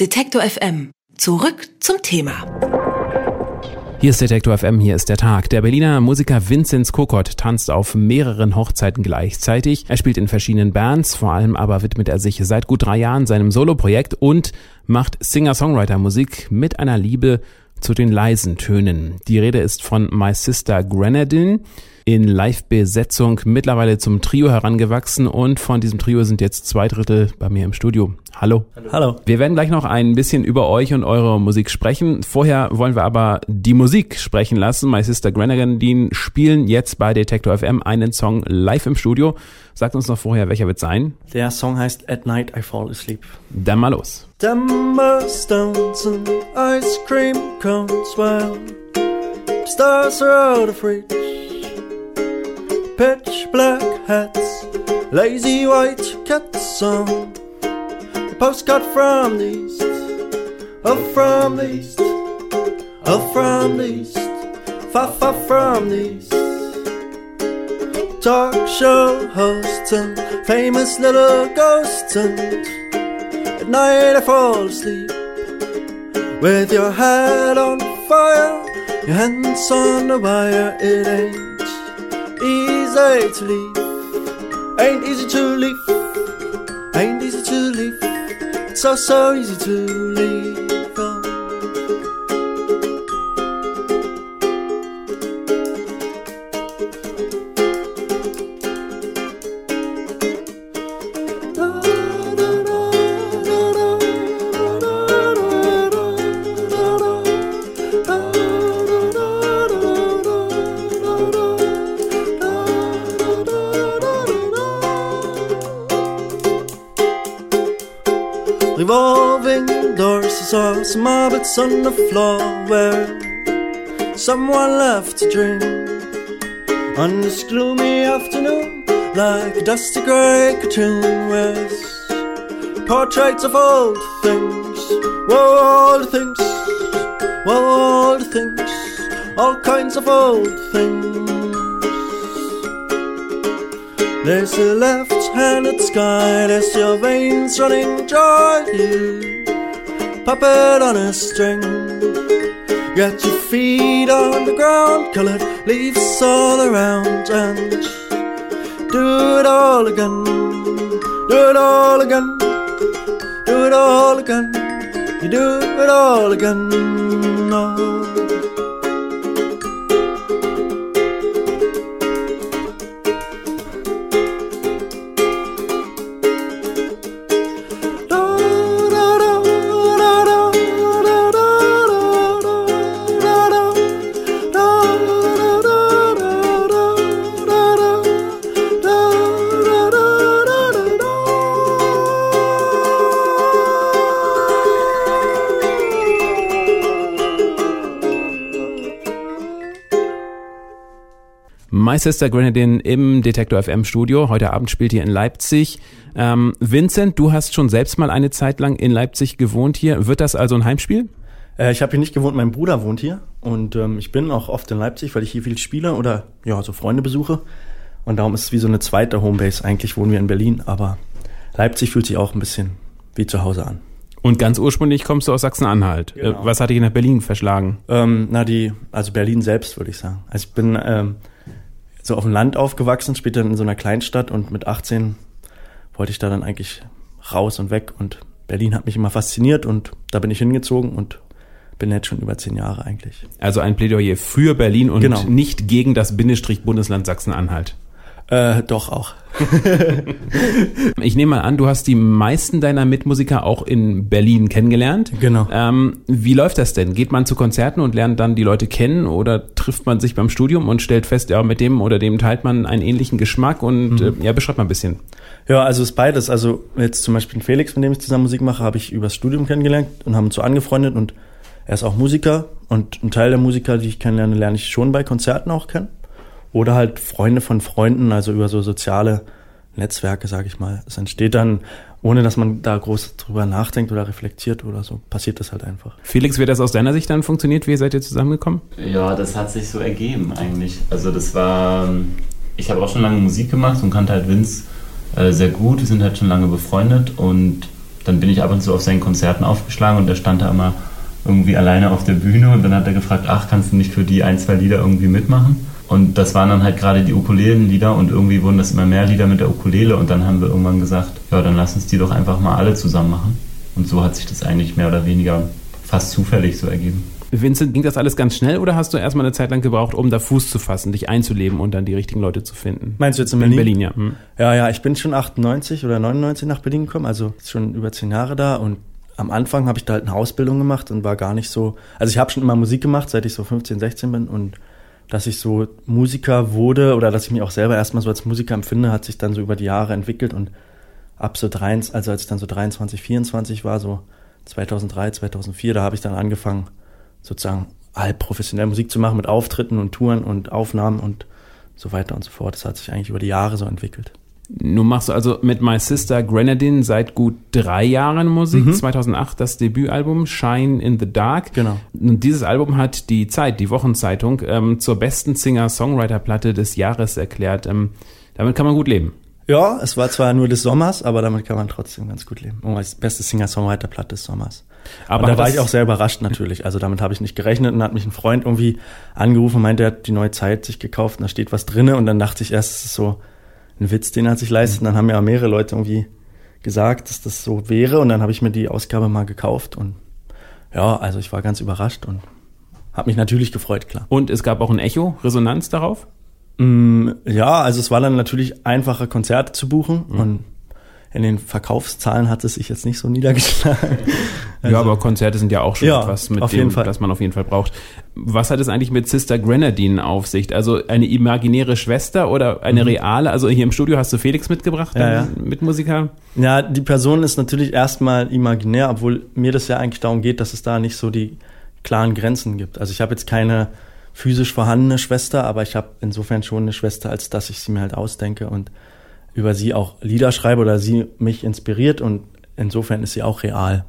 Detektor FM. Zurück zum Thema. Hier ist Detektor FM, hier ist der Tag. Der Berliner Musiker Vinzenz Kokott tanzt auf mehreren Hochzeiten gleichzeitig. Er spielt in verschiedenen Bands, vor allem aber widmet er sich seit gut drei Jahren seinem Soloprojekt und macht Singer-Songwriter-Musik mit einer Liebe zu den leisen Tönen. Die Rede ist von My Sister Grenadine in Live-Besetzung mittlerweile zum Trio herangewachsen und von diesem Trio sind jetzt zwei Drittel bei mir im Studio. Hallo. Hallo. Wir werden gleich noch ein bisschen über euch und eure Musik sprechen. Vorher wollen wir aber die Musik sprechen lassen. My Sister Grenadine spielen jetzt bei Detector FM einen Song live im Studio. Sagt uns noch vorher, welcher wird sein? Der Song heißt At Night I Fall Asleep. Dann mal los. Timber stones and ice cream cones while stars are out of reach. Pitch black hats, lazy white cats on the postcard from the east. Oh, from the east. Oh, from the east. Far, far from the east. Talk show hosts and famous little ghosts and at night I fall asleep with your head on fire, your hands on the wire. It ain't easy to leave, ain't easy to leave, ain't easy to leave. It's so so easy to leave. Revolving doors, I saw some hobbits on the floor where someone left to dream. On this gloomy afternoon, like a dusty grey cartoon with portraits of old things, whoa, old things, whoa, old things, all kinds of old things. There's a left-handed sky, there's your veins running dry. You puppet on a string, got your feet on the ground, colored leaves all around, and do it all again, do it all again, do it all again, you do it all again. Oh. My Sister Grenadine im Detektor FM Studio. Heute Abend spielt ihr in Leipzig. Ähm, Vincent, du hast schon selbst mal eine Zeit lang in Leipzig gewohnt hier. Wird das also ein Heimspiel? Äh, ich habe hier nicht gewohnt, mein Bruder wohnt hier und ähm, ich bin auch oft in Leipzig, weil ich hier viel spiele oder ja, so Freunde besuche. Und darum ist es wie so eine zweite Homebase. Eigentlich wohnen wir in Berlin, aber Leipzig fühlt sich auch ein bisschen wie zu Hause an. Und ganz ursprünglich kommst du aus Sachsen-Anhalt. Genau. Äh, Was hat dich nach Berlin verschlagen? Ähm, na, die, also Berlin selbst, würde ich sagen. Also ich bin ähm, so auf dem Land aufgewachsen, später in so einer Kleinstadt und mit 18 wollte ich da dann eigentlich raus und weg und Berlin hat mich immer fasziniert und da bin ich hingezogen und bin jetzt schon über zehn Jahre eigentlich. Also ein Plädoyer für Berlin und Genau. nicht gegen das Bindestrich Bundesland Sachsen-Anhalt. Äh, doch auch. Ich nehme mal an, du hast die meisten deiner Mitmusiker auch in Berlin kennengelernt. Genau. Ähm, wie läuft das denn? Geht man zu Konzerten und lernt dann die Leute kennen oder trifft man sich beim Studium und stellt fest, ja, mit dem oder dem teilt man einen ähnlichen Geschmack und äh, ja, beschreib mal ein bisschen. Ja, also ist beides. Also jetzt zum Beispiel Felix, mit dem ich zusammen Musik mache, habe ich übers Studium kennengelernt und haben uns so angefreundet und er ist auch Musiker und ein Teil der Musiker, die ich kennenlerne, lerne ich schon bei Konzerten auch kennen. Oder halt Freunde von Freunden, also über so soziale Netzwerke, sage ich mal. Es entsteht dann, ohne dass man da groß drüber nachdenkt oder reflektiert oder so, passiert das halt einfach. Felix, wie hat das aus deiner Sicht dann funktioniert? Wie seid ihr zusammengekommen? Ja, das hat sich so ergeben eigentlich. Also das war, ich habe auch schon lange Musik gemacht und kannte halt Vince äh, sehr gut. Wir sind halt schon lange befreundet und dann bin ich ab und zu auf seinen Konzerten aufgeschlagen und der stand da immer irgendwie alleine auf der Bühne und dann hat er gefragt, ach, kannst du nicht für die ein, zwei Lieder irgendwie mitmachen? Und das waren dann halt gerade die Ukulelenlieder und irgendwie wurden das immer mehr Lieder mit der Ukulele und dann haben wir irgendwann gesagt, ja, dann lass uns die doch einfach mal alle zusammen machen. Und so hat sich das eigentlich mehr oder weniger fast zufällig so ergeben. Vincent, ging das alles ganz schnell oder hast du erstmal eine Zeit lang gebraucht, um da Fuß zu fassen, dich einzuleben und dann die richtigen Leute zu finden? Meinst du jetzt in Berlin? In Berlin, ja. Hm. Ja, ja, ich bin schon 98 oder 99 nach Berlin gekommen, also schon über zehn Jahre da und am Anfang habe ich da halt eine Ausbildung gemacht und war gar nicht so, also ich habe schon immer Musik gemacht, seit ich so 15, 16 bin und dass ich so Musiker wurde oder dass ich mich auch selber erstmal so als Musiker empfinde, hat sich dann so über die Jahre entwickelt und ab so 23, also als ich dann so 23, 24 war, so 2003, 2004, da habe ich dann angefangen, sozusagen halb professionell Musik zu machen mit Auftritten und Touren und Aufnahmen und so weiter und so fort. Das hat sich eigentlich über die Jahre so entwickelt. Nun machst du also mit My Sister Grenadine seit gut drei Jahren Musik. Mhm. 2008 das Debütalbum Shine in the Dark. Genau. Und dieses Album hat die Zeit, die Wochenzeitung, ähm, zur besten Singer-Songwriter-Platte des Jahres erklärt. Ähm, damit kann man gut leben. Ja, es war zwar nur des Sommers, aber damit kann man trotzdem ganz gut leben. Oh, als beste Singer-Songwriter-Platte des Sommers. Aber und da war ich auch sehr überrascht natürlich. Also damit habe ich nicht gerechnet und hat mich ein Freund irgendwie angerufen und meinte, er hat die neue Zeit sich gekauft und da steht was drinne und dann dachte ich erst, es ist so ein Witz, den er sich leistet. Und dann haben ja mehrere Leute irgendwie gesagt, dass das so wäre und dann habe ich mir die Ausgabe mal gekauft und ja, also ich war ganz überrascht und habe mich natürlich gefreut, klar. Und es gab auch ein Echo, Resonanz darauf? Mm, ja, also es war dann natürlich einfacher Konzerte zu buchen mhm. und in den Verkaufszahlen hat es sich jetzt nicht so niedergeschlagen. Also, ja, aber Konzerte sind ja auch schon ja, etwas, mit dem, das man auf jeden Fall braucht. Was hat es eigentlich mit Sister Grenadine auf sich? Also eine imaginäre Schwester oder eine mhm. reale? Also hier im Studio hast du Felix mitgebracht, ja, ja. Mitmusiker? Ja, die Person ist natürlich erstmal imaginär, obwohl mir das ja eigentlich darum geht, dass es da nicht so die klaren Grenzen gibt. Also ich habe jetzt keine physisch vorhandene Schwester, aber ich habe insofern schon eine Schwester, als dass ich sie mir halt ausdenke und über sie auch Lieder schreibe oder sie mich inspiriert und insofern ist sie auch real.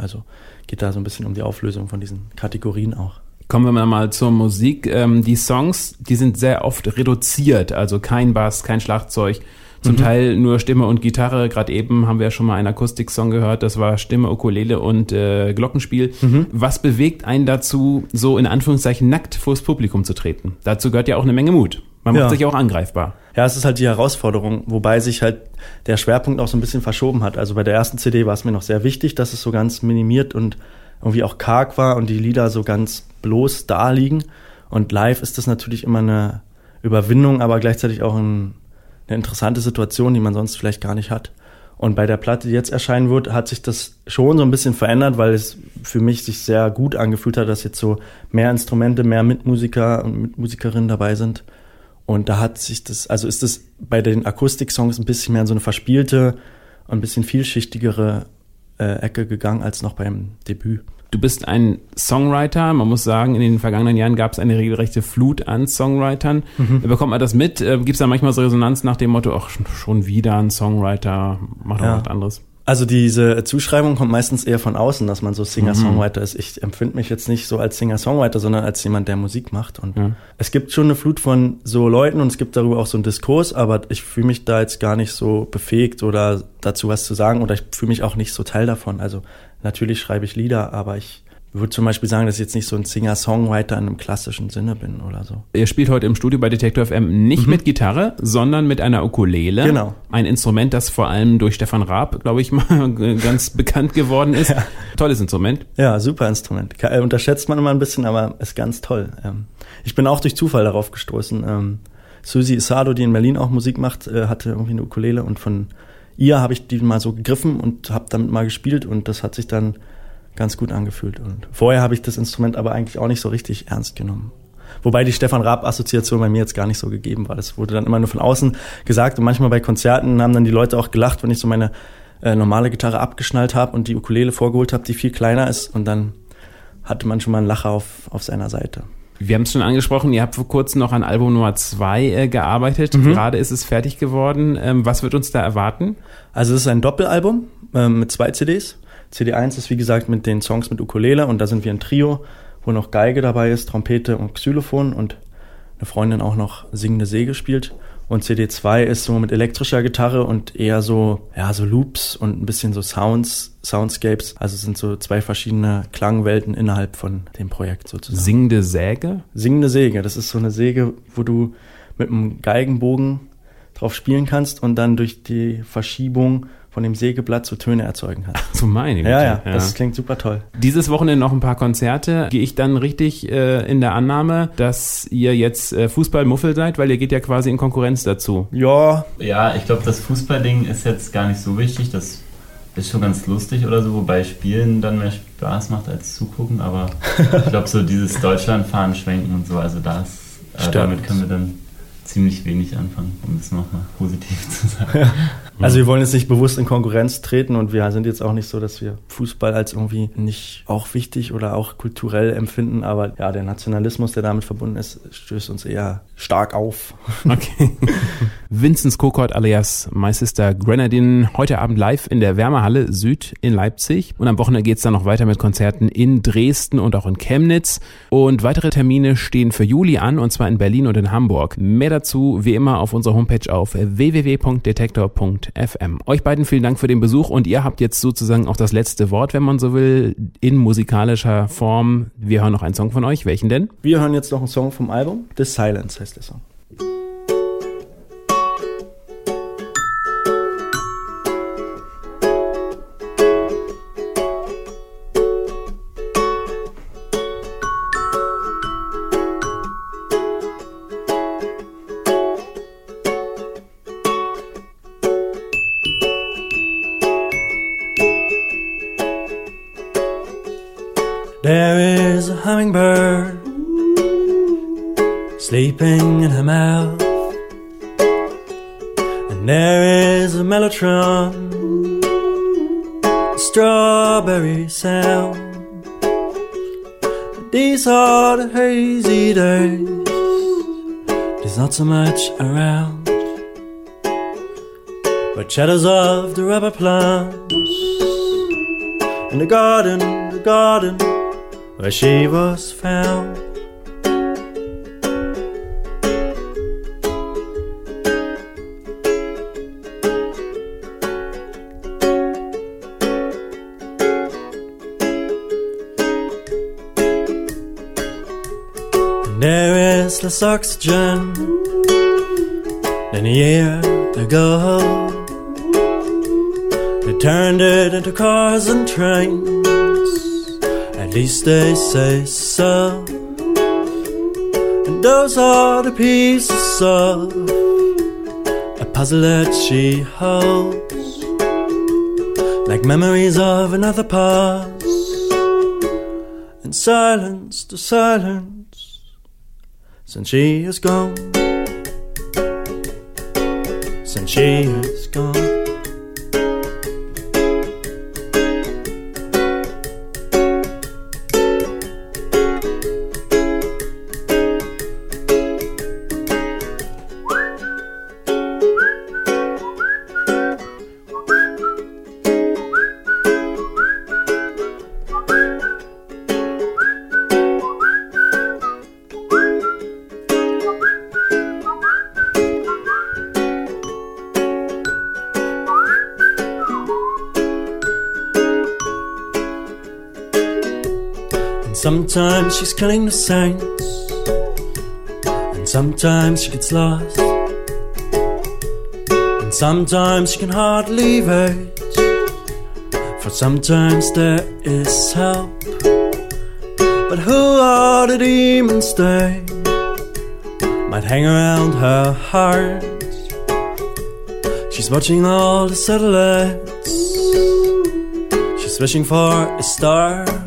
Also geht da so ein bisschen um die Auflösung von diesen Kategorien auch. Kommen wir mal zur Musik. Ähm, die Songs, die sind sehr oft reduziert, also kein Bass, kein Schlagzeug, zum mhm. Teil nur Stimme und Gitarre. Gerade eben haben wir ja schon mal einen Akustik-Song gehört. Das war Stimme, Ukulele und äh, Glockenspiel. Mhm. Was bewegt einen dazu, so in Anführungszeichen nackt vors Publikum zu treten? Dazu gehört ja auch eine Menge Mut. Man macht ja. sich auch angreifbar. Ja, es ist halt die Herausforderung, wobei sich halt der Schwerpunkt auch so ein bisschen verschoben hat. Also bei der ersten CD war es mir noch sehr wichtig, dass es so ganz minimiert und irgendwie auch karg war und die Lieder so ganz bloß da liegen. Und live ist das natürlich immer eine Überwindung, aber gleichzeitig auch ein, eine interessante Situation, die man sonst vielleicht gar nicht hat. Und bei der Platte, die jetzt erscheinen wird, hat sich das schon so ein bisschen verändert, weil es für mich sich sehr gut angefühlt hat, dass jetzt so mehr Instrumente, mehr Mitmusiker und Mitmusikerinnen dabei sind. Und da hat sich das, also ist das bei den Akustik-Songs ein bisschen mehr in so eine verspielte, ein bisschen vielschichtigere äh, Ecke gegangen als noch beim Debüt. Du bist ein Songwriter. Man muss sagen, in den vergangenen Jahren gab es eine regelrechte Flut an Songwritern. Mhm. Bekommt man das mit? Äh, Gibt es da manchmal so Resonanz nach dem Motto, ach, schon wieder ein Songwriter, mach doch ja. was anderes? Also diese Zuschreibung kommt meistens eher von außen, dass man so Singer-Songwriter mhm. ist. Ich empfinde mich jetzt nicht so als Singer-Songwriter, sondern als jemand, der Musik macht. Und ja. es gibt schon eine Flut von so Leuten und es gibt darüber auch so einen Diskurs, aber ich fühle mich da jetzt gar nicht so befähigt oder dazu was zu sagen oder ich fühle mich auch nicht so Teil davon. Also natürlich schreibe ich Lieder, aber ich würde zum Beispiel sagen, dass ich jetzt nicht so ein Singer-Songwriter in einem klassischen Sinne bin oder so. Ihr spielt heute im Studio bei Detektor FM nicht mhm. mit Gitarre, sondern mit einer Ukulele. Genau. Ein Instrument, das vor allem durch Stefan Raab, glaube ich mal, ganz bekannt geworden ist. Ja. Tolles Instrument. Ja, super Instrument. Äh, unterschätzt man immer ein bisschen, aber ist ganz toll. Ähm, ich bin auch durch Zufall darauf gestoßen. Ähm, Susi Isado, die in Berlin auch Musik macht, äh, hatte irgendwie eine Ukulele und von ihr habe ich die mal so gegriffen und habe damit mal gespielt und das hat sich dann ganz gut angefühlt. Und vorher habe ich das Instrument aber eigentlich auch nicht so richtig ernst genommen. Wobei die Stefan Raab-Assoziation bei mir jetzt gar nicht so gegeben war. Das wurde dann immer nur von außen gesagt und manchmal bei Konzerten haben dann die Leute auch gelacht, wenn ich so meine äh, normale Gitarre abgeschnallt habe und die Ukulele vorgeholt habe, die viel kleiner ist und dann hatte man schon mal einen Lacher auf, auf seiner Seite. Wir haben es schon angesprochen, ihr habt vor kurzem noch an Album Nummer zwei äh, gearbeitet. Mhm. Gerade ist es fertig geworden. Ähm, was wird uns da erwarten? Also es ist ein Doppelalbum ähm, mit zwei CDs. CD1 ist wie gesagt mit den Songs mit Ukulele und da sind wir ein Trio, wo noch Geige dabei ist, Trompete und Xylophon und eine Freundin auch noch singende Säge spielt. Und CD2 ist so mit elektrischer Gitarre und eher so, ja, so Loops und ein bisschen so Sounds, Soundscapes. Also es sind so zwei verschiedene Klangwelten innerhalb von dem Projekt sozusagen. Singende Säge? Singende Säge, das ist so eine Säge, wo du mit einem Geigenbogen drauf spielen kannst und dann durch die Verschiebung von dem Sägeblatt so Töne erzeugen kannst. So meine ja, ja, ja, das klingt super toll. Dieses Wochenende noch ein paar Konzerte. Gehe ich dann richtig äh, in der Annahme, dass ihr jetzt äh, Fußballmuffel seid, weil ihr geht ja quasi in Konkurrenz dazu. Ja. Ja, ich glaube, das Fußballding ist jetzt gar nicht so wichtig. Das ist schon ganz lustig oder so, wobei Spielen dann mehr Spaß macht als zugucken. Aber ich glaube, so dieses Deutschlandfahren, Schwenken und so, also das, äh, damit können wir dann ziemlich wenig anfangen, um das nochmal positiv zu sagen. Also wir wollen jetzt nicht bewusst in Konkurrenz treten und wir sind jetzt auch nicht so, dass wir Fußball als irgendwie nicht auch wichtig oder auch kulturell empfinden, aber ja, der Nationalismus, der damit verbunden ist, stößt uns eher stark auf. Okay. Vinzenz Kokort alias My Sister Grenadine heute Abend live in der Wärmehalle Süd in Leipzig und am Wochenende geht's dann noch weiter mit Konzerten in Dresden und auch in Chemnitz und weitere Termine stehen für Juli an und zwar in Berlin und in Hamburg. Mehr dazu wie immer auf unserer Homepage auf www.detektor.fm. Euch beiden vielen Dank für den Besuch und ihr habt jetzt sozusagen auch das letzte Wort, wenn man so will, in musikalischer Form. Wir hören noch einen Song von euch. Welchen denn? Wir hören jetzt noch einen Song vom Album. The Silence heißt der Song. A strawberry sound. These are the hazy days, there's not so much around, but shadows of the rubber plants in the garden, the garden where she was found. There is less oxygen than a year ago. They turned it into cars and trains. At least they say so. And those are the pieces of a puzzle that she holds, like memories of another past. And silence to silence, since she is gone. Since she is gone. Sometimes she's killing the saints, and sometimes she gets lost, and sometimes she can hardly wait. For sometimes there is help, but who are the demons they might hang around her heart? She's watching all the satellites. She's wishing for a star.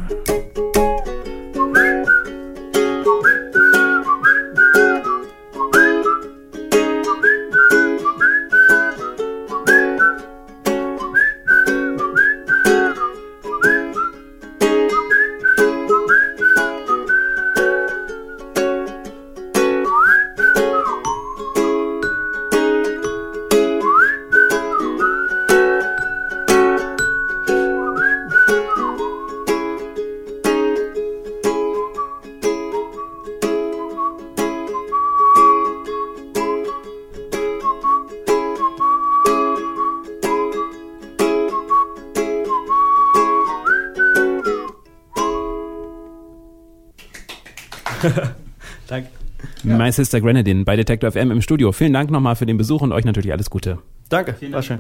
Ja. My Sister Grenadine bei Detector FM im Studio. Vielen Dank nochmal für den Besuch und euch natürlich alles Gute. Danke, war schön.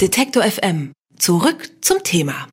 Detektor FM. Zurück zum Thema.